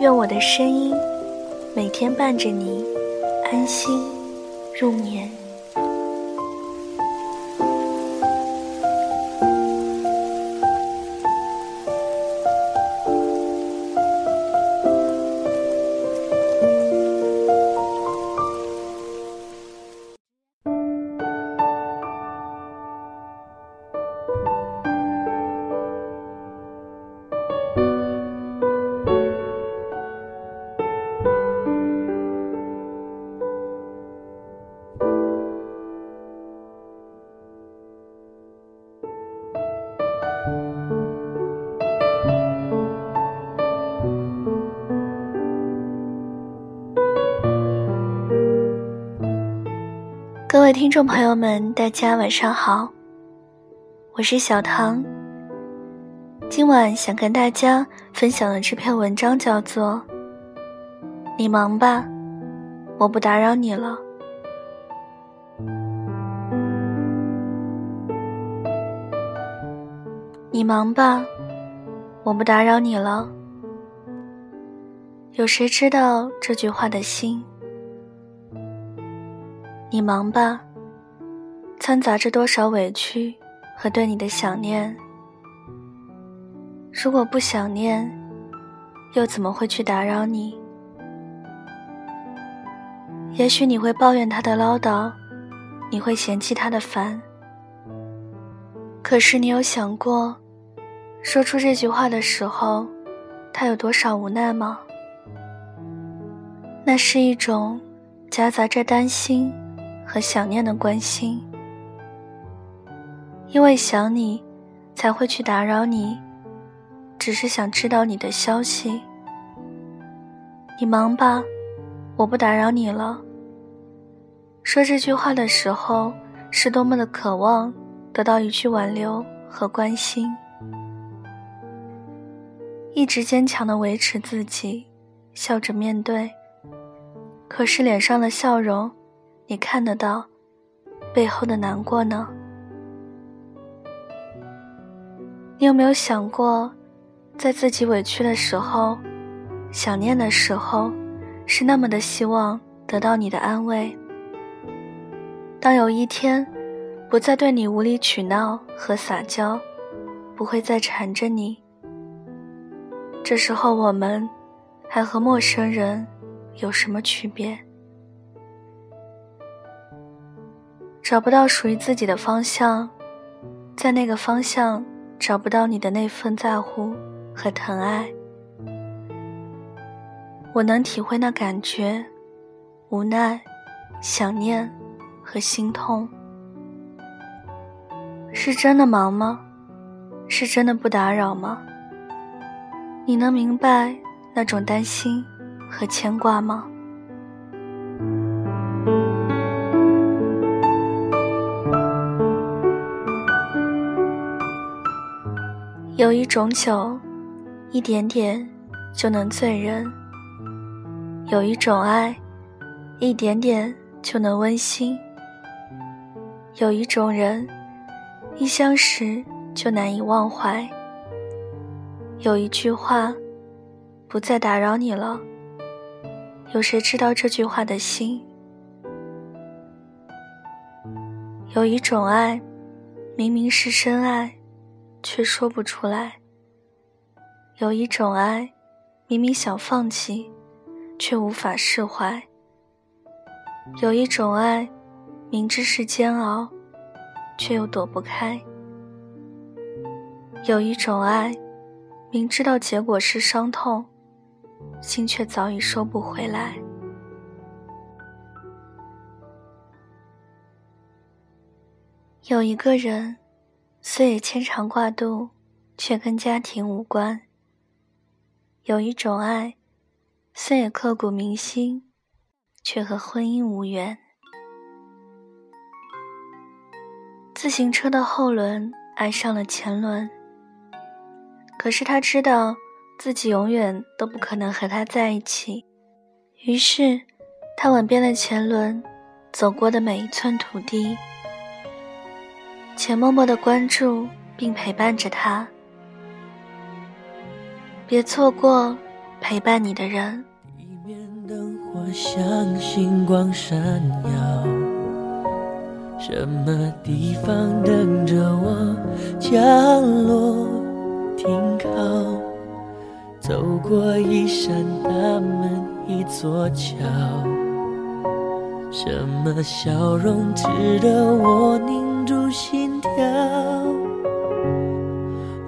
愿我的声音每天伴着你安心入眠。各位听众朋友们，大家晚上好，我是小唐。今晚想跟大家分享的这篇文章叫做《你忙吧，我不打扰你了》。你忙吧，我不打扰你了。有谁知道这句话的心？你忙吧，掺杂着多少委屈和对你的想念。如果不想念，又怎么会去打扰你？也许你会抱怨他的唠叨，你会嫌弃他的烦。可是你有想过，说出这句话的时候，他有多少无奈吗？那是一种夹杂着担心。和想念的关心，因为想你，才会去打扰你，只是想知道你的消息。你忙吧，我不打扰你了。说这句话的时候，是多么的渴望得到一句挽留和关心，一直坚强的维持自己，笑着面对。可是脸上的笑容。你看得到背后的难过呢？你有没有想过，在自己委屈的时候、想念的时候，是那么的希望得到你的安慰？当有一天不再对你无理取闹和撒娇，不会再缠着你，这时候我们还和陌生人有什么区别？找不到属于自己的方向，在那个方向找不到你的那份在乎和疼爱，我能体会那感觉，无奈、想念和心痛。是真的忙吗？是真的不打扰吗？你能明白那种担心和牵挂吗？有一种酒，一点点就能醉人；有一种爱，一点点就能温馨；有一种人，一相识就难以忘怀；有一句话，不再打扰你了。有谁知道这句话的心？有一种爱，明明是深爱。却说不出来。有一种爱，明明想放弃，却无法释怀。有一种爱，明知是煎熬，却又躲不开。有一种爱，明知道结果是伤痛，心却早已收不回来。有一个人。虽也牵肠挂肚，却跟家庭无关。有一种爱，虽也刻骨铭心，却和婚姻无缘。自行车的后轮爱上了前轮，可是他知道自己永远都不可能和他在一起，于是他吻遍了前轮走过的每一寸土地。且默默的关注并陪伴着他，别错过陪伴你的人。地面灯火像星光闪耀，什么地方等着我降落停靠？走过一扇大门，一座桥，什么笑容值得我凝？住心跳，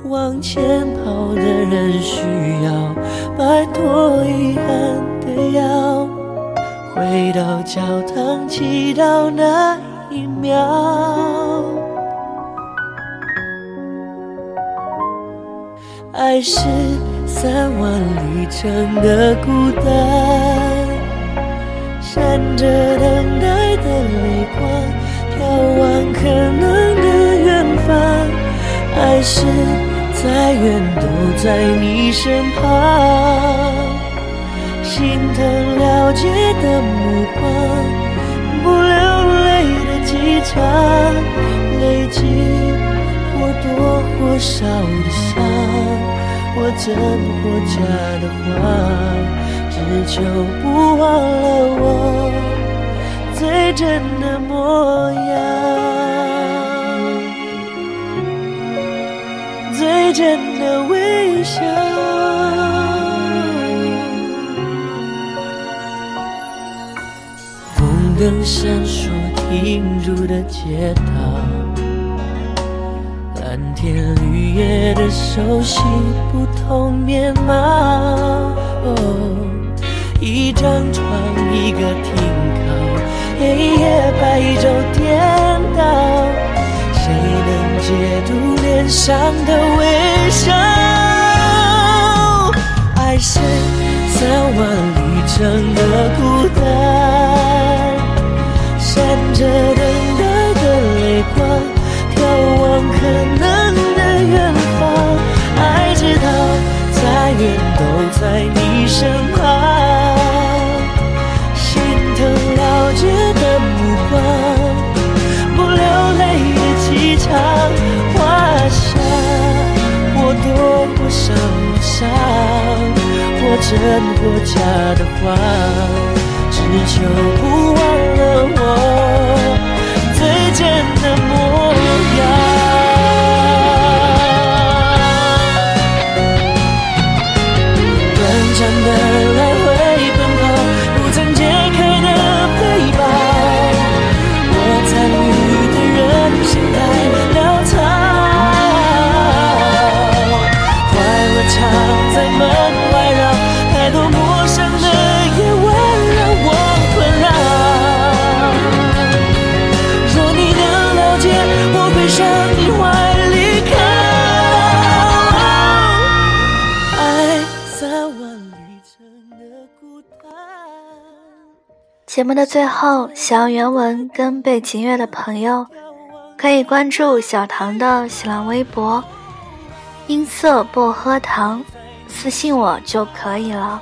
往前跑的人需要摆脱遗憾的药，回到教堂祈祷那一秒。爱是三万里程的孤单，闪着等待的泪光。眺望可能的远方，爱是再远都在你身旁，心疼了解的目光，不流泪的机场，累积或多或少的伤，或真或假的话，只求不忘了我。最真的模样，最真的微笑。红灯闪烁停住的街道，天绿叶的熟悉不同面貌。哦，一张床，一个停靠。黑夜白昼颠倒，谁能解读脸上的微笑？爱是三万里程的孤单，闪着等待的泪光，眺望可能真或假的话，只求不忘了我最真的模样，短暂的向你怀里靠爱三万里程的孤单。节目的最后，想要原文跟背景乐的朋友，可以关注小唐的新浪微博“音色薄荷糖”，私信我就可以了。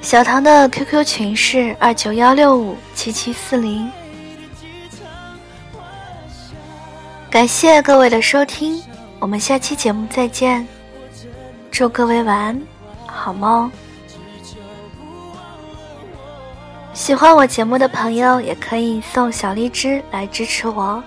小唐的 QQ 群是二九幺六五七七四零。感谢各位的收听，我们下期节目再见，祝各位晚安，好梦。喜欢我节目的朋友，也可以送小荔枝来支持我。